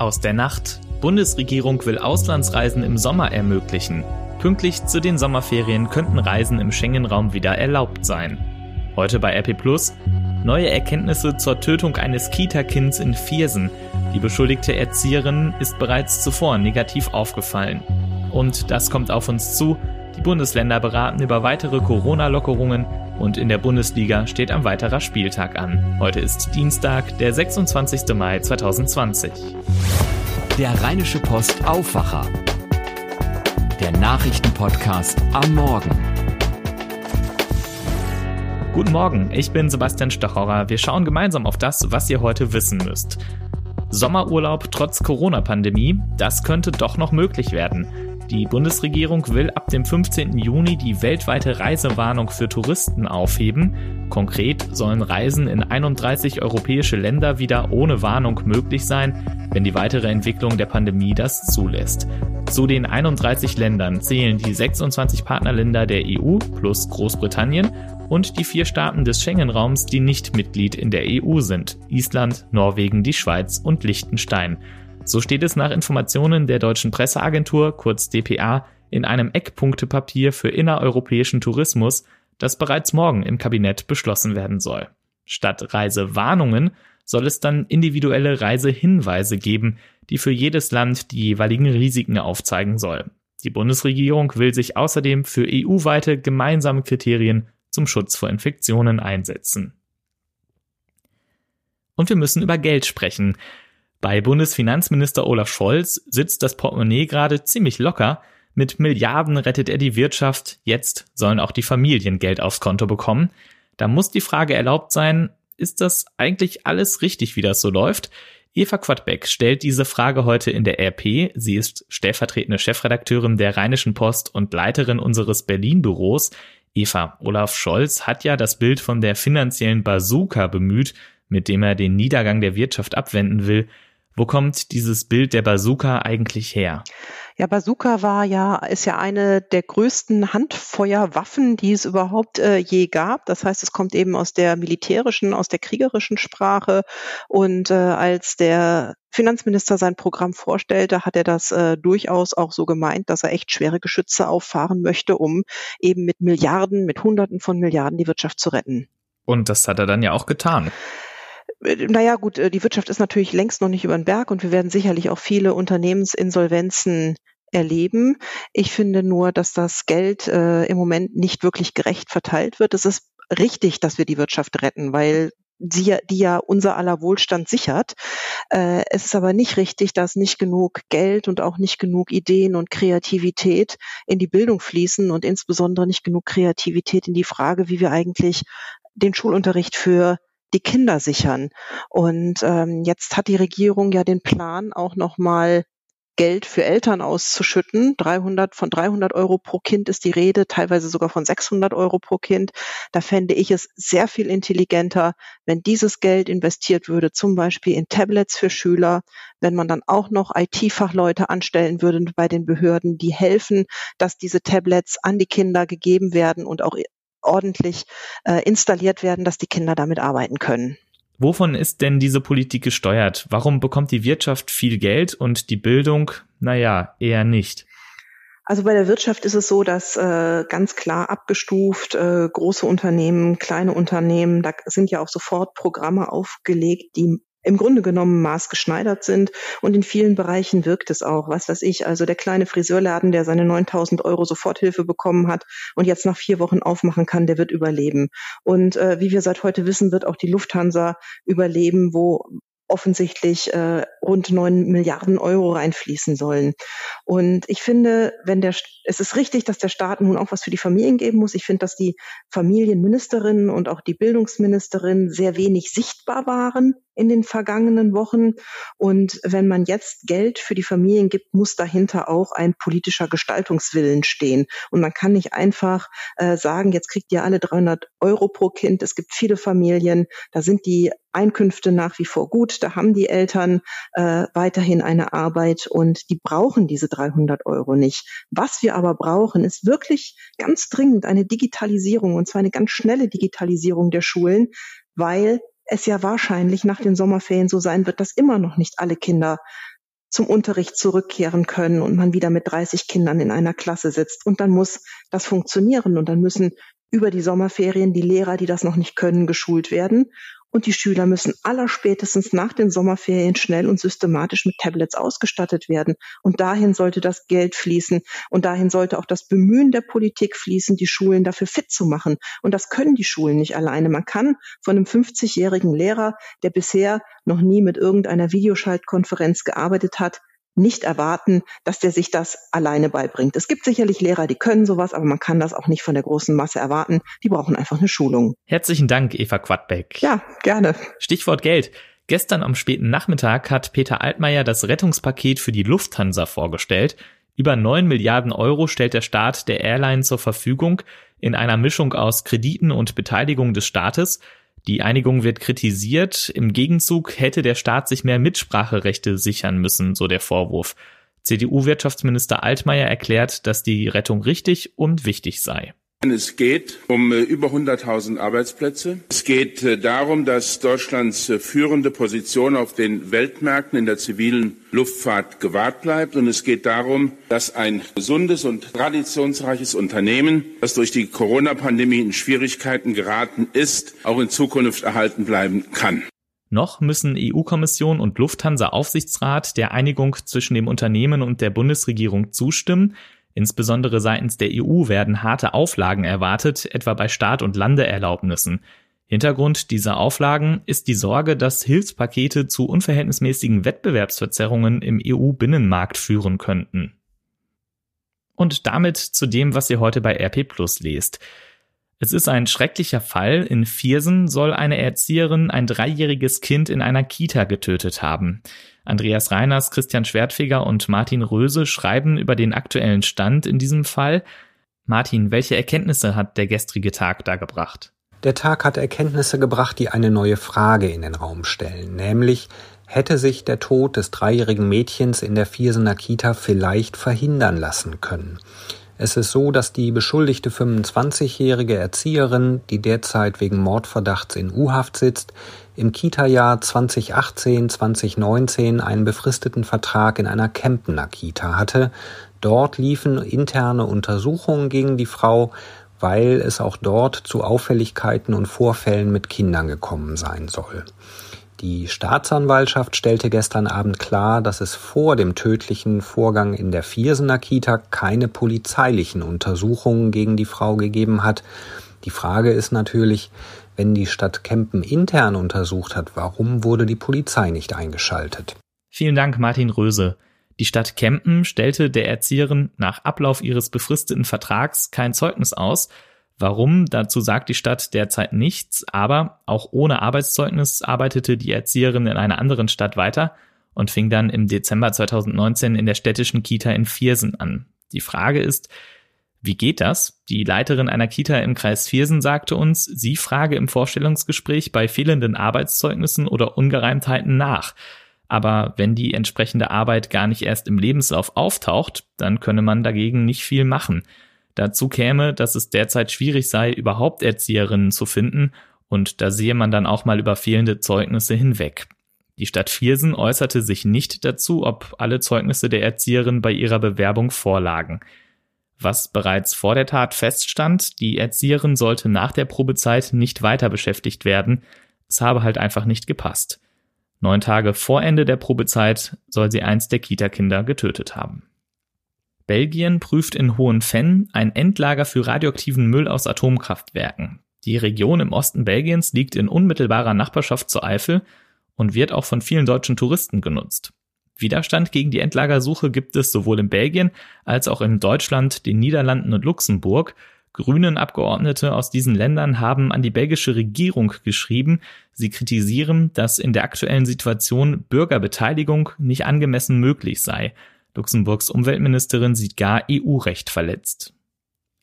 Aus der Nacht. Bundesregierung will Auslandsreisen im Sommer ermöglichen. Pünktlich zu den Sommerferien könnten Reisen im Schengen-Raum wieder erlaubt sein. Heute bei RP Plus neue Erkenntnisse zur Tötung eines Kita-Kinds in Viersen. Die beschuldigte Erzieherin ist bereits zuvor negativ aufgefallen. Und das kommt auf uns zu. Die Bundesländer beraten über weitere Corona-Lockerungen und in der Bundesliga steht ein weiterer Spieltag an. Heute ist Dienstag, der 26. Mai 2020. Der Rheinische Post Aufwacher. Der Nachrichtenpodcast am Morgen. Guten Morgen, ich bin Sebastian Stachorer. Wir schauen gemeinsam auf das, was ihr heute wissen müsst. Sommerurlaub trotz Corona-Pandemie, das könnte doch noch möglich werden. Die Bundesregierung will ab dem 15. Juni die weltweite Reisewarnung für Touristen aufheben. Konkret sollen Reisen in 31 europäische Länder wieder ohne Warnung möglich sein, wenn die weitere Entwicklung der Pandemie das zulässt. Zu den 31 Ländern zählen die 26 Partnerländer der EU plus Großbritannien und die vier Staaten des Schengen-Raums, die nicht Mitglied in der EU sind. Island, Norwegen, die Schweiz und Liechtenstein. So steht es nach Informationen der deutschen Presseagentur, kurz dpa, in einem Eckpunktepapier für innereuropäischen Tourismus, das bereits morgen im Kabinett beschlossen werden soll. Statt Reisewarnungen soll es dann individuelle Reisehinweise geben, die für jedes Land die jeweiligen Risiken aufzeigen soll. Die Bundesregierung will sich außerdem für EU-weite gemeinsame Kriterien zum Schutz vor Infektionen einsetzen. Und wir müssen über Geld sprechen. Bei Bundesfinanzminister Olaf Scholz sitzt das Portemonnaie gerade ziemlich locker. Mit Milliarden rettet er die Wirtschaft. Jetzt sollen auch die Familien Geld aufs Konto bekommen. Da muss die Frage erlaubt sein, ist das eigentlich alles richtig, wie das so läuft? Eva Quadbeck stellt diese Frage heute in der RP. Sie ist stellvertretende Chefredakteurin der Rheinischen Post und Leiterin unseres Berlin-Büros. Eva, Olaf Scholz hat ja das Bild von der finanziellen Bazooka bemüht, mit dem er den Niedergang der Wirtschaft abwenden will. Wo kommt dieses Bild der Bazooka eigentlich her? Ja, Bazooka war ja, ist ja eine der größten Handfeuerwaffen, die es überhaupt äh, je gab. Das heißt, es kommt eben aus der militärischen, aus der kriegerischen Sprache. Und äh, als der Finanzminister sein Programm vorstellte, hat er das äh, durchaus auch so gemeint, dass er echt schwere Geschütze auffahren möchte, um eben mit Milliarden, mit Hunderten von Milliarden die Wirtschaft zu retten. Und das hat er dann ja auch getan. Naja, gut, äh, die Wirtschaft ist natürlich längst noch nicht über den Berg und wir werden sicherlich auch viele Unternehmensinsolvenzen erleben. Ich finde nur, dass das Geld äh, im Moment nicht wirklich gerecht verteilt wird. Es ist richtig, dass wir die Wirtschaft retten, weil die, die ja unser aller Wohlstand sichert. Äh, es ist aber nicht richtig, dass nicht genug Geld und auch nicht genug Ideen und Kreativität in die Bildung fließen und insbesondere nicht genug Kreativität in die Frage, wie wir eigentlich den Schulunterricht für die Kinder sichern. Und ähm, jetzt hat die Regierung ja den Plan, auch nochmal Geld für Eltern auszuschütten. 300, von 300 Euro pro Kind ist die Rede, teilweise sogar von 600 Euro pro Kind. Da fände ich es sehr viel intelligenter, wenn dieses Geld investiert würde, zum Beispiel in Tablets für Schüler, wenn man dann auch noch IT-Fachleute anstellen würde bei den Behörden, die helfen, dass diese Tablets an die Kinder gegeben werden und auch ordentlich äh, installiert werden, dass die Kinder damit arbeiten können. Wovon ist denn diese Politik gesteuert? Warum bekommt die Wirtschaft viel Geld und die Bildung, naja, eher nicht? Also bei der Wirtschaft ist es so, dass äh, ganz klar abgestuft äh, große Unternehmen, kleine Unternehmen, da sind ja auch sofort Programme aufgelegt, die im Grunde genommen maßgeschneidert sind und in vielen Bereichen wirkt es auch. Was weiß ich, also der kleine Friseurladen, der seine 9000 Euro Soforthilfe bekommen hat und jetzt nach vier Wochen aufmachen kann, der wird überleben. Und äh, wie wir seit heute wissen, wird auch die Lufthansa überleben, wo offensichtlich äh, rund neun Milliarden Euro reinfließen sollen. Und ich finde, wenn der, es ist richtig, dass der Staat nun auch was für die Familien geben muss. Ich finde, dass die Familienministerin und auch die Bildungsministerin sehr wenig sichtbar waren in den vergangenen Wochen. Und wenn man jetzt Geld für die Familien gibt, muss dahinter auch ein politischer Gestaltungswillen stehen. Und man kann nicht einfach äh, sagen, jetzt kriegt ihr alle 300 Euro pro Kind. Es gibt viele Familien, da sind die Einkünfte nach wie vor gut, da haben die Eltern äh, weiterhin eine Arbeit und die brauchen diese 300 Euro nicht. Was wir aber brauchen, ist wirklich ganz dringend eine Digitalisierung und zwar eine ganz schnelle Digitalisierung der Schulen, weil es ja wahrscheinlich nach den Sommerferien so sein wird, dass immer noch nicht alle Kinder zum Unterricht zurückkehren können und man wieder mit 30 Kindern in einer Klasse sitzt. Und dann muss das funktionieren und dann müssen über die Sommerferien die Lehrer, die das noch nicht können, geschult werden. Und die Schüler müssen allerspätestens nach den Sommerferien schnell und systematisch mit Tablets ausgestattet werden. Und dahin sollte das Geld fließen. Und dahin sollte auch das Bemühen der Politik fließen, die Schulen dafür fit zu machen. Und das können die Schulen nicht alleine. Man kann von einem 50-jährigen Lehrer, der bisher noch nie mit irgendeiner Videoschaltkonferenz gearbeitet hat, nicht erwarten, dass der sich das alleine beibringt. Es gibt sicherlich Lehrer, die können sowas, aber man kann das auch nicht von der großen Masse erwarten. Die brauchen einfach eine Schulung. Herzlichen Dank, Eva Quadbeck. Ja, gerne. Stichwort Geld. Gestern am späten Nachmittag hat Peter Altmaier das Rettungspaket für die Lufthansa vorgestellt. Über 9 Milliarden Euro stellt der Staat der Airline zur Verfügung in einer Mischung aus Krediten und Beteiligung des Staates. Die Einigung wird kritisiert. Im Gegenzug hätte der Staat sich mehr Mitspracherechte sichern müssen, so der Vorwurf. CDU-Wirtschaftsminister Altmaier erklärt, dass die Rettung richtig und wichtig sei. Es geht um äh, über 100.000 Arbeitsplätze. Es geht äh, darum, dass Deutschlands äh, führende Position auf den Weltmärkten in der zivilen Luftfahrt gewahrt bleibt. Und es geht darum, dass ein gesundes und traditionsreiches Unternehmen, das durch die Corona-Pandemie in Schwierigkeiten geraten ist, auch in Zukunft erhalten bleiben kann. Noch müssen EU-Kommission und Lufthansa-Aufsichtsrat der Einigung zwischen dem Unternehmen und der Bundesregierung zustimmen. Insbesondere seitens der EU werden harte Auflagen erwartet, etwa bei Start- und Landeerlaubnissen. Hintergrund dieser Auflagen ist die Sorge, dass Hilfspakete zu unverhältnismäßigen Wettbewerbsverzerrungen im EU-Binnenmarkt führen könnten. Und damit zu dem, was ihr heute bei RP Plus lest. Es ist ein schrecklicher Fall. In Viersen soll eine Erzieherin ein dreijähriges Kind in einer Kita getötet haben. Andreas Reiners, Christian Schwertfeger und Martin Röse schreiben über den aktuellen Stand in diesem Fall. Martin, welche Erkenntnisse hat der gestrige Tag da gebracht? Der Tag hat Erkenntnisse gebracht, die eine neue Frage in den Raum stellen, nämlich hätte sich der Tod des dreijährigen Mädchens in der Viersener Kita vielleicht verhindern lassen können. Es ist so, dass die beschuldigte 25-jährige Erzieherin, die derzeit wegen Mordverdachts in U-Haft sitzt, im Kita-Jahr 2018-2019 einen befristeten Vertrag in einer Kempener Kita hatte. Dort liefen interne Untersuchungen gegen die Frau, weil es auch dort zu Auffälligkeiten und Vorfällen mit Kindern gekommen sein soll. Die Staatsanwaltschaft stellte gestern Abend klar, dass es vor dem tödlichen Vorgang in der Viersener Kita keine polizeilichen Untersuchungen gegen die Frau gegeben hat. Die Frage ist natürlich, wenn die Stadt Kempen intern untersucht hat, warum wurde die Polizei nicht eingeschaltet? Vielen Dank, Martin Röse. Die Stadt Kempen stellte der Erzieherin nach Ablauf ihres befristeten Vertrags kein Zeugnis aus, Warum? Dazu sagt die Stadt derzeit nichts, aber auch ohne Arbeitszeugnis arbeitete die Erzieherin in einer anderen Stadt weiter und fing dann im Dezember 2019 in der städtischen Kita in Viersen an. Die Frage ist, wie geht das? Die Leiterin einer Kita im Kreis Viersen sagte uns, sie frage im Vorstellungsgespräch bei fehlenden Arbeitszeugnissen oder Ungereimtheiten nach. Aber wenn die entsprechende Arbeit gar nicht erst im Lebenslauf auftaucht, dann könne man dagegen nicht viel machen. Dazu käme, dass es derzeit schwierig sei, überhaupt Erzieherinnen zu finden, und da sehe man dann auch mal über fehlende Zeugnisse hinweg. Die Stadt Viersen äußerte sich nicht dazu, ob alle Zeugnisse der Erzieherin bei ihrer Bewerbung vorlagen. Was bereits vor der Tat feststand, die Erzieherin sollte nach der Probezeit nicht weiter beschäftigt werden, es habe halt einfach nicht gepasst. Neun Tage vor Ende der Probezeit soll sie eins der Kita-Kinder getötet haben. Belgien prüft in Hohenfenn ein Endlager für radioaktiven Müll aus Atomkraftwerken. Die Region im Osten Belgiens liegt in unmittelbarer Nachbarschaft zur Eifel und wird auch von vielen deutschen Touristen genutzt. Widerstand gegen die Endlagersuche gibt es sowohl in Belgien als auch in Deutschland, den Niederlanden und Luxemburg. Grünen Abgeordnete aus diesen Ländern haben an die belgische Regierung geschrieben. Sie kritisieren, dass in der aktuellen Situation Bürgerbeteiligung nicht angemessen möglich sei. Luxemburgs Umweltministerin sieht gar EU-Recht verletzt.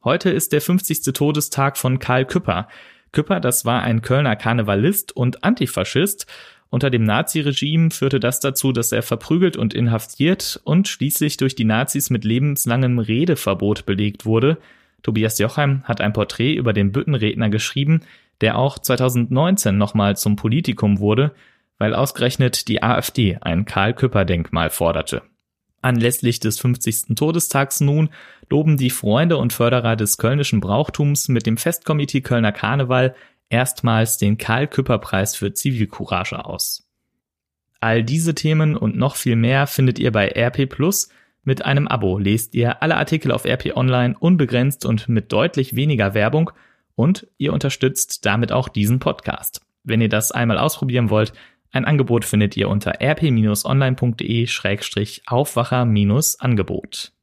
Heute ist der 50. Todestag von Karl Küpper. Küpper, das war ein Kölner Karnevalist und Antifaschist. Unter dem Naziregime führte das dazu, dass er verprügelt und inhaftiert und schließlich durch die Nazis mit lebenslangem Redeverbot belegt wurde. Tobias Jochheim hat ein Porträt über den Büttenredner geschrieben, der auch 2019 nochmal zum Politikum wurde. weil ausgerechnet die AfD ein Karl-Küpper-Denkmal forderte. Anlässlich des 50. Todestags nun loben die Freunde und Förderer des kölnischen Brauchtums mit dem Festkomitee Kölner Karneval erstmals den Karl-Küpper-Preis für Zivilcourage aus. All diese Themen und noch viel mehr findet ihr bei RP Plus. Mit einem Abo lest ihr alle Artikel auf RP Online unbegrenzt und mit deutlich weniger Werbung und ihr unterstützt damit auch diesen Podcast. Wenn ihr das einmal ausprobieren wollt, ein Angebot findet ihr unter rp-online.de-aufwacher-angebot.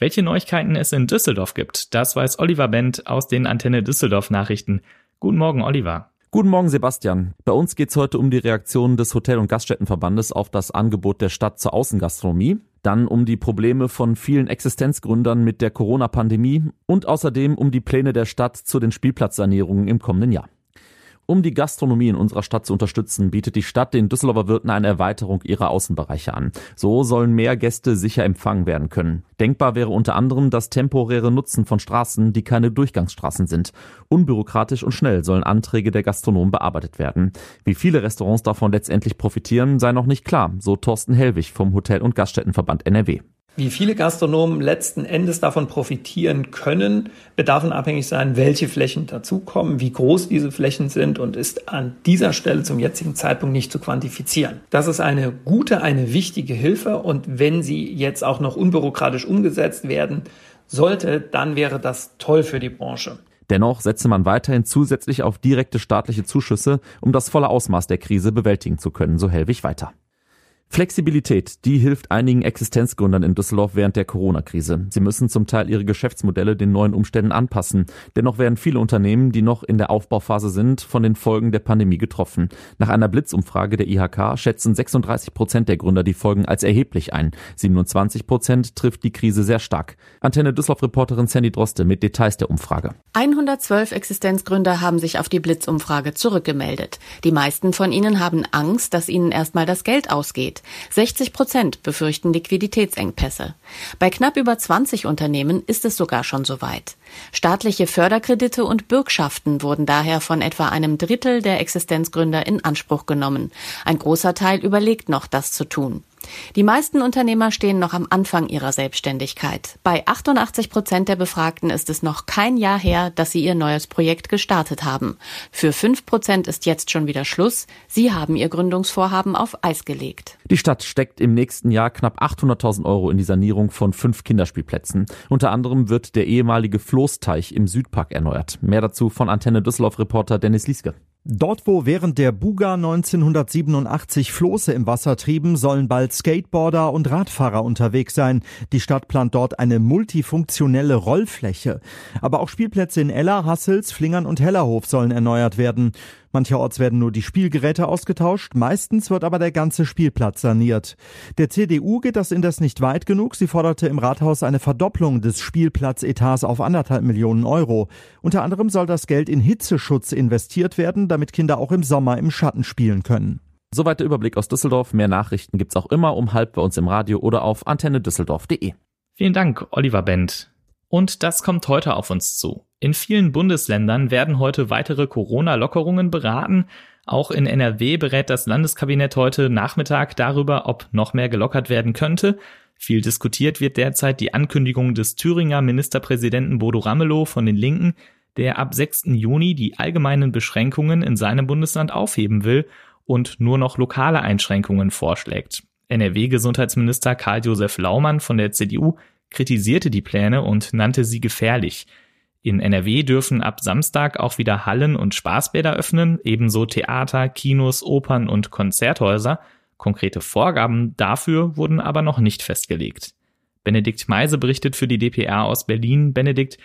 Welche Neuigkeiten es in Düsseldorf gibt, das weiß Oliver Bent aus den Antenne Düsseldorf Nachrichten. Guten Morgen, Oliver. Guten Morgen, Sebastian. Bei uns geht es heute um die Reaktion des Hotel- und Gaststättenverbandes auf das Angebot der Stadt zur Außengastronomie, dann um die Probleme von vielen Existenzgründern mit der Corona-Pandemie und außerdem um die Pläne der Stadt zu den Spielplatzsanierungen im kommenden Jahr. Um die Gastronomie in unserer Stadt zu unterstützen, bietet die Stadt den Düsseldorfer Wirten eine Erweiterung ihrer Außenbereiche an. So sollen mehr Gäste sicher empfangen werden können. Denkbar wäre unter anderem das temporäre Nutzen von Straßen, die keine Durchgangsstraßen sind. Unbürokratisch und schnell sollen Anträge der Gastronomen bearbeitet werden. Wie viele Restaurants davon letztendlich profitieren, sei noch nicht klar, so Thorsten Hellwig vom Hotel- und Gaststättenverband NRW. Wie viele Gastronomen letzten Endes davon profitieren können, wird davon abhängig sein, welche Flächen dazukommen, wie groß diese Flächen sind und ist an dieser Stelle zum jetzigen Zeitpunkt nicht zu quantifizieren. Das ist eine gute, eine wichtige Hilfe und wenn sie jetzt auch noch unbürokratisch umgesetzt werden sollte, dann wäre das toll für die Branche. Dennoch setze man weiterhin zusätzlich auf direkte staatliche Zuschüsse, um das volle Ausmaß der Krise bewältigen zu können, so Hellwig weiter. Flexibilität, die hilft einigen Existenzgründern in Düsseldorf während der Corona-Krise. Sie müssen zum Teil ihre Geschäftsmodelle den neuen Umständen anpassen. Dennoch werden viele Unternehmen, die noch in der Aufbauphase sind, von den Folgen der Pandemie getroffen. Nach einer Blitzumfrage der IHK schätzen 36 Prozent der Gründer die Folgen als erheblich ein. 27 Prozent trifft die Krise sehr stark. Antenne Düsseldorf-Reporterin Sandy Droste mit Details der Umfrage. 112 Existenzgründer haben sich auf die Blitzumfrage zurückgemeldet. Die meisten von ihnen haben Angst, dass ihnen erstmal das Geld ausgeht. 60 Prozent befürchten Liquiditätsengpässe. Bei knapp über 20 Unternehmen ist es sogar schon soweit. Staatliche Förderkredite und Bürgschaften wurden daher von etwa einem Drittel der Existenzgründer in Anspruch genommen. Ein großer Teil überlegt noch, das zu tun. Die meisten Unternehmer stehen noch am Anfang ihrer Selbstständigkeit. Bei 88 Prozent der Befragten ist es noch kein Jahr her, dass sie ihr neues Projekt gestartet haben. Für 5 Prozent ist jetzt schon wieder Schluss. Sie haben ihr Gründungsvorhaben auf Eis gelegt. Die Stadt steckt im nächsten Jahr knapp 800.000 Euro in die Sanierung von fünf Kinderspielplätzen. Unter anderem wird der ehemalige Floßteich im Südpark erneuert. Mehr dazu von Antenne Düsseldorf-Reporter Dennis Lieske. Dort, wo während der Buga 1987 Floße im Wasser trieben, sollen bald Skateboarder und Radfahrer unterwegs sein. Die Stadt plant dort eine multifunktionelle Rollfläche. Aber auch Spielplätze in Ella, Hassels, Flingern und Hellerhof sollen erneuert werden. Mancherorts werden nur die Spielgeräte ausgetauscht, meistens wird aber der ganze Spielplatz saniert. Der CDU geht das indes nicht weit genug. Sie forderte im Rathaus eine Verdopplung des Spielplatzetats auf anderthalb Millionen Euro. Unter anderem soll das Geld in Hitzeschutz investiert werden, damit Kinder auch im Sommer im Schatten spielen können. Soweit der Überblick aus Düsseldorf. Mehr Nachrichten gibt's auch immer um halb bei uns im Radio oder auf antennedüsseldorf.de. Vielen Dank, Oliver Bent. Und das kommt heute auf uns zu. In vielen Bundesländern werden heute weitere Corona-Lockerungen beraten. Auch in NRW berät das Landeskabinett heute Nachmittag darüber, ob noch mehr gelockert werden könnte. Viel diskutiert wird derzeit die Ankündigung des Thüringer Ministerpräsidenten Bodo Ramelow von den Linken, der ab 6. Juni die allgemeinen Beschränkungen in seinem Bundesland aufheben will und nur noch lokale Einschränkungen vorschlägt. NRW-Gesundheitsminister Karl-Josef Laumann von der CDU kritisierte die Pläne und nannte sie gefährlich. In NRW dürfen ab Samstag auch wieder Hallen und Spaßbäder öffnen, ebenso Theater, Kinos, Opern und Konzerthäuser. Konkrete Vorgaben dafür wurden aber noch nicht festgelegt. Benedikt Meise berichtet für die DPR aus Berlin. Benedikt,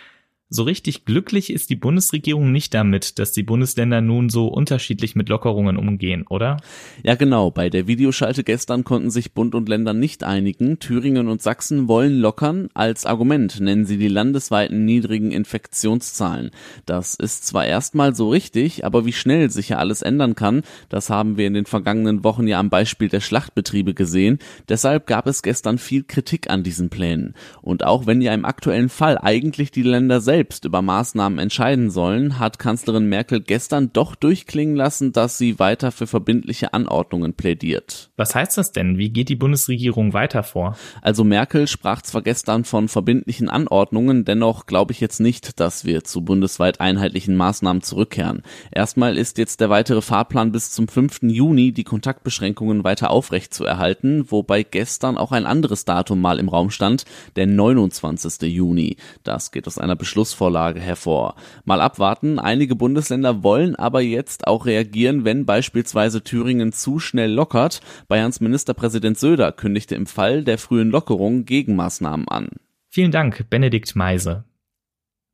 so richtig glücklich ist die Bundesregierung nicht damit, dass die Bundesländer nun so unterschiedlich mit Lockerungen umgehen, oder? Ja, genau. Bei der Videoschalte gestern konnten sich Bund und Länder nicht einigen. Thüringen und Sachsen wollen lockern. Als Argument nennen sie die landesweiten niedrigen Infektionszahlen. Das ist zwar erstmal so richtig, aber wie schnell sich ja alles ändern kann, das haben wir in den vergangenen Wochen ja am Beispiel der Schlachtbetriebe gesehen. Deshalb gab es gestern viel Kritik an diesen Plänen. Und auch wenn ja im aktuellen Fall eigentlich die Länder selbst selbst über Maßnahmen entscheiden sollen, hat Kanzlerin Merkel gestern doch durchklingen lassen, dass sie weiter für verbindliche Anordnungen plädiert. Was heißt das denn? Wie geht die Bundesregierung weiter vor? Also Merkel sprach zwar gestern von verbindlichen Anordnungen, dennoch glaube ich jetzt nicht, dass wir zu bundesweit einheitlichen Maßnahmen zurückkehren. Erstmal ist jetzt der weitere Fahrplan bis zum 5. Juni die Kontaktbeschränkungen weiter aufrechtzuerhalten, wobei gestern auch ein anderes Datum mal im Raum stand, der 29. Juni. Das geht aus einer Beschlussvorlage hervor. Mal abwarten, einige Bundesländer wollen aber jetzt auch reagieren, wenn beispielsweise Thüringen zu schnell lockert. Bayerns Ministerpräsident Söder kündigte im Fall der frühen Lockerung Gegenmaßnahmen an. Vielen Dank, Benedikt Meise.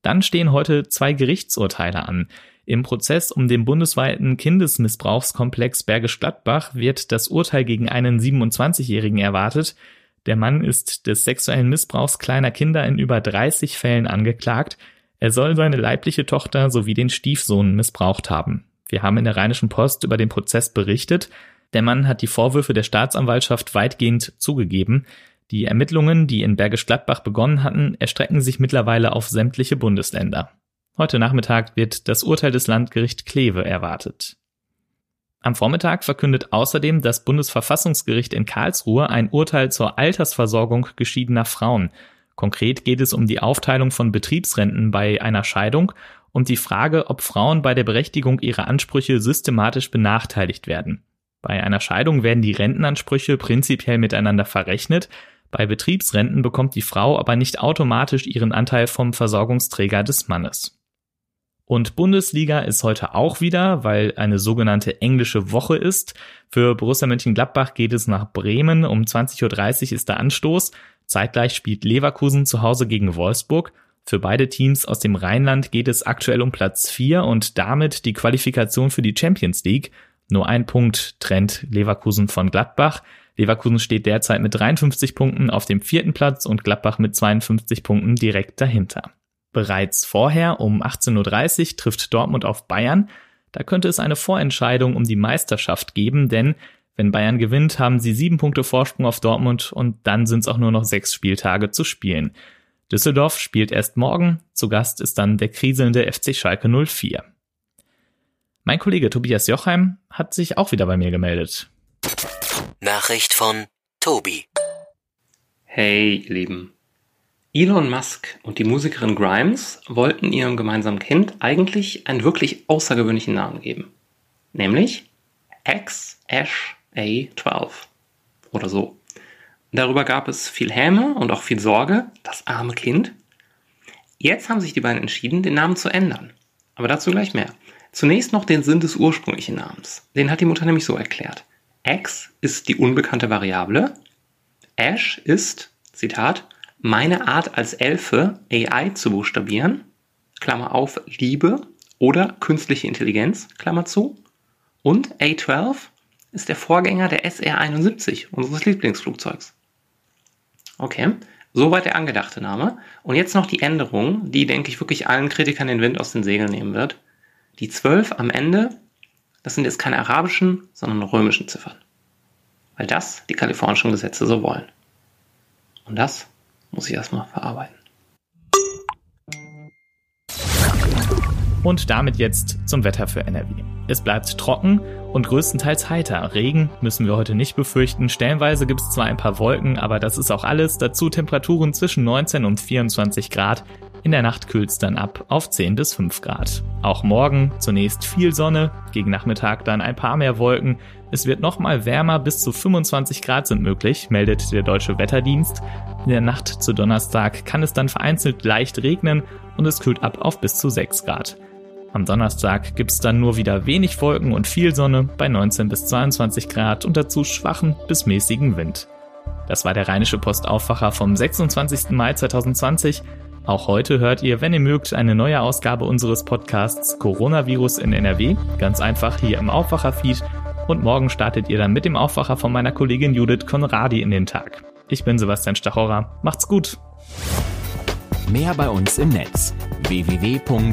Dann stehen heute zwei Gerichtsurteile an. Im Prozess um den bundesweiten Kindesmissbrauchskomplex Bergisch Gladbach wird das Urteil gegen einen 27-Jährigen erwartet. Der Mann ist des sexuellen Missbrauchs kleiner Kinder in über 30 Fällen angeklagt. Er soll seine leibliche Tochter sowie den Stiefsohn missbraucht haben. Wir haben in der Rheinischen Post über den Prozess berichtet. Der Mann hat die Vorwürfe der Staatsanwaltschaft weitgehend zugegeben. Die Ermittlungen, die in Bergisch Gladbach begonnen hatten, erstrecken sich mittlerweile auf sämtliche Bundesländer. Heute Nachmittag wird das Urteil des Landgericht Kleve erwartet. Am Vormittag verkündet außerdem das Bundesverfassungsgericht in Karlsruhe ein Urteil zur Altersversorgung geschiedener Frauen. Konkret geht es um die Aufteilung von Betriebsrenten bei einer Scheidung und die Frage, ob Frauen bei der Berechtigung ihrer Ansprüche systematisch benachteiligt werden. Bei einer Scheidung werden die Rentenansprüche prinzipiell miteinander verrechnet, bei Betriebsrenten bekommt die Frau aber nicht automatisch ihren Anteil vom Versorgungsträger des Mannes. Und Bundesliga ist heute auch wieder, weil eine sogenannte englische Woche ist. Für Borussia Mönchengladbach geht es nach Bremen. Um 20.30 Uhr ist der Anstoß. Zeitgleich spielt Leverkusen zu Hause gegen Wolfsburg. Für beide Teams aus dem Rheinland geht es aktuell um Platz 4 und damit die Qualifikation für die Champions League. Nur ein Punkt trennt Leverkusen von Gladbach. Leverkusen steht derzeit mit 53 Punkten auf dem vierten Platz und Gladbach mit 52 Punkten direkt dahinter. Bereits vorher um 18.30 Uhr trifft Dortmund auf Bayern. Da könnte es eine Vorentscheidung um die Meisterschaft geben, denn wenn Bayern gewinnt, haben sie sieben Punkte Vorsprung auf Dortmund und dann sind es auch nur noch sechs Spieltage zu spielen. Düsseldorf spielt erst morgen, zu Gast ist dann der kriselnde FC Schalke 04. Mein Kollege Tobias Jochheim hat sich auch wieder bei mir gemeldet. Nachricht von Tobi. Hey, ihr Lieben. Elon Musk und die Musikerin Grimes wollten ihrem gemeinsamen Kind eigentlich einen wirklich außergewöhnlichen Namen geben. Nämlich X Ash A12 oder so. Darüber gab es viel Häme und auch viel Sorge, das arme Kind. Jetzt haben sich die beiden entschieden, den Namen zu ändern. Aber dazu gleich mehr. Zunächst noch den Sinn des ursprünglichen Namens. Den hat die Mutter nämlich so erklärt. X ist die unbekannte Variable. Ash ist, Zitat, meine Art als Elfe, AI zu buchstabieren, Klammer auf, Liebe oder künstliche Intelligenz, Klammer zu. Und A12 ist der Vorgänger der SR-71, unseres Lieblingsflugzeugs. Okay, soweit der angedachte Name. Und jetzt noch die Änderung, die, denke ich, wirklich allen Kritikern den Wind aus den Segeln nehmen wird. Die 12 am Ende, das sind jetzt keine arabischen, sondern römischen Ziffern. Weil das die kalifornischen Gesetze so wollen. Und das muss ich erstmal verarbeiten. Und damit jetzt zum Wetter für NRW. Es bleibt trocken und größtenteils heiter. Regen müssen wir heute nicht befürchten. Stellenweise gibt es zwar ein paar Wolken, aber das ist auch alles. Dazu Temperaturen zwischen 19 und 24 Grad. In der Nacht kühlt es dann ab auf 10 bis 5 Grad. Auch morgen zunächst viel Sonne, gegen Nachmittag dann ein paar mehr Wolken. Es wird nochmal wärmer, bis zu 25 Grad sind möglich, meldet der Deutsche Wetterdienst. In der Nacht zu Donnerstag kann es dann vereinzelt leicht regnen und es kühlt ab auf bis zu 6 Grad. Am Donnerstag gibt es dann nur wieder wenig Wolken und viel Sonne bei 19 bis 22 Grad und dazu schwachen bis mäßigen Wind. Das war der Rheinische Postaufwacher vom 26. Mai 2020. Auch heute hört ihr, wenn ihr mögt, eine neue Ausgabe unseres Podcasts Coronavirus in NRW, ganz einfach hier im Aufwacher-Feed. Und morgen startet ihr dann mit dem Aufwacher von meiner Kollegin Judith Konradi in den Tag. Ich bin Sebastian Stachorra. Macht's gut. Mehr bei uns im Netz www.rp-online.de